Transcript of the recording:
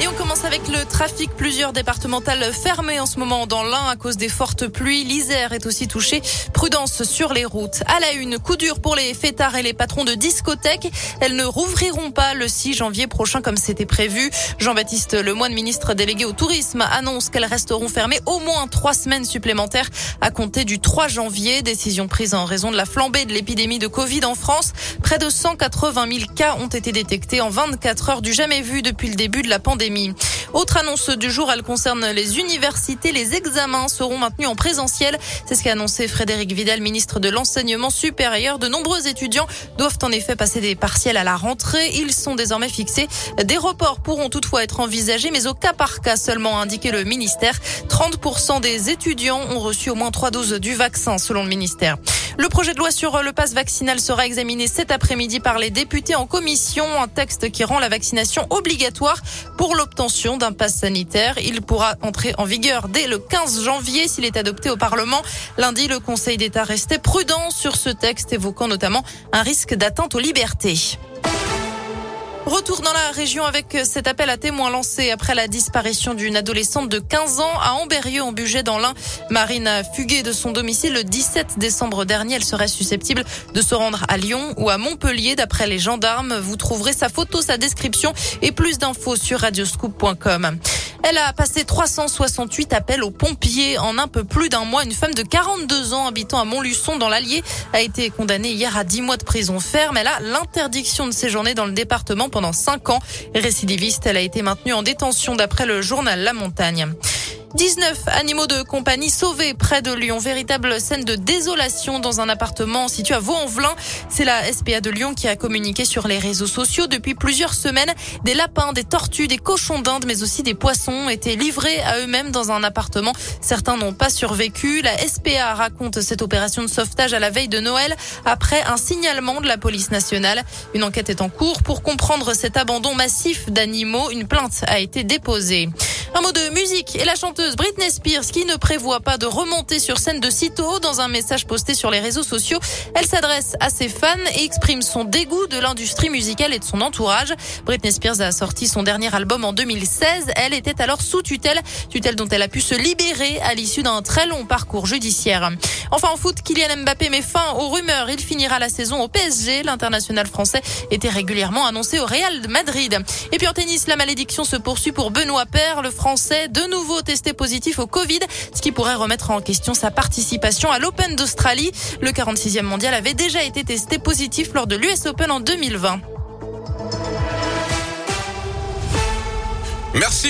Et on commence avec le trafic. Plusieurs départementales fermées en ce moment dans l'Ain à cause des fortes pluies. L'Isère est aussi touchée. Prudence sur les routes. À la une, coup dur pour les fêtards et les patrons de discothèques. Elles ne rouvriront pas le 6 janvier prochain comme c'était prévu. Jean-Baptiste Lemoyne, ministre délégué au tourisme, annonce qu'elles resteront fermées au moins trois semaines supplémentaires à compter du 3 janvier. Décision prise en raison de la flambée de l'épidémie de Covid en France. Près de 180 000 cas ont été détectés en 24 heures du jamais vu depuis le début de la pandémie. Autre annonce du jour, elle concerne les universités. Les examens seront maintenus en présentiel. C'est ce qu'a annoncé Frédéric Vidal, ministre de l'Enseignement supérieur. De nombreux étudiants doivent en effet passer des partiels à la rentrée. Ils sont désormais fixés. Des reports pourront toutefois être envisagés, mais au cas par cas seulement, a indiqué le ministère. 30% des étudiants ont reçu au moins trois doses du vaccin, selon le ministère. Le projet de loi sur le passe vaccinal sera examiné cet après-midi par les députés en commission. Un texte qui rend la vaccination obligatoire pour l'obtention d'un passe sanitaire. Il pourra entrer en vigueur dès le 15 janvier s'il est adopté au Parlement. Lundi, le Conseil d'État restait prudent sur ce texte, évoquant notamment un risque d'atteinte aux libertés. Retour dans la région avec cet appel à témoins lancé après la disparition d'une adolescente de 15 ans à Amberieu en budget dans l'Ain. Marine a fugué de son domicile le 17 décembre dernier. Elle serait susceptible de se rendre à Lyon ou à Montpellier d'après les gendarmes. Vous trouverez sa photo, sa description et plus d'infos sur radioscoop.com. Elle a passé 368 appels aux pompiers en un peu plus d'un mois. Une femme de 42 ans habitant à Montluçon dans l'Allier a été condamnée hier à 10 mois de prison ferme. Elle a l'interdiction de séjourner dans le département pendant 5 ans. Récidiviste, elle a été maintenue en détention d'après le journal La Montagne. 19 animaux de compagnie sauvés près de Lyon. Véritable scène de désolation dans un appartement situé à Vaux-en-Velin. C'est la SPA de Lyon qui a communiqué sur les réseaux sociaux depuis plusieurs semaines. Des lapins, des tortues, des cochons d'Inde, mais aussi des poissons étaient livrés à eux-mêmes dans un appartement. Certains n'ont pas survécu. La SPA raconte cette opération de sauvetage à la veille de Noël après un signalement de la police nationale. Une enquête est en cours pour comprendre cet abandon massif d'animaux. Une plainte a été déposée. Un mot de musique et la chanteuse Britney Spears qui ne prévoit pas de remonter sur scène de sitôt dans un message posté sur les réseaux sociaux. Elle s'adresse à ses fans et exprime son dégoût de l'industrie musicale et de son entourage. Britney Spears a sorti son dernier album en 2016. Elle était alors sous tutelle, tutelle dont elle a pu se libérer à l'issue d'un très long parcours judiciaire. Enfin en foot, Kylian Mbappé met fin aux rumeurs. Il finira la saison au PSG. L'international français était régulièrement annoncé au Real de Madrid. Et puis en tennis, la malédiction se poursuit pour Benoît Paire. De nouveau testé positif au Covid, ce qui pourrait remettre en question sa participation à l'Open d'Australie. Le 46e mondial avait déjà été testé positif lors de l'US Open en 2020. Merci.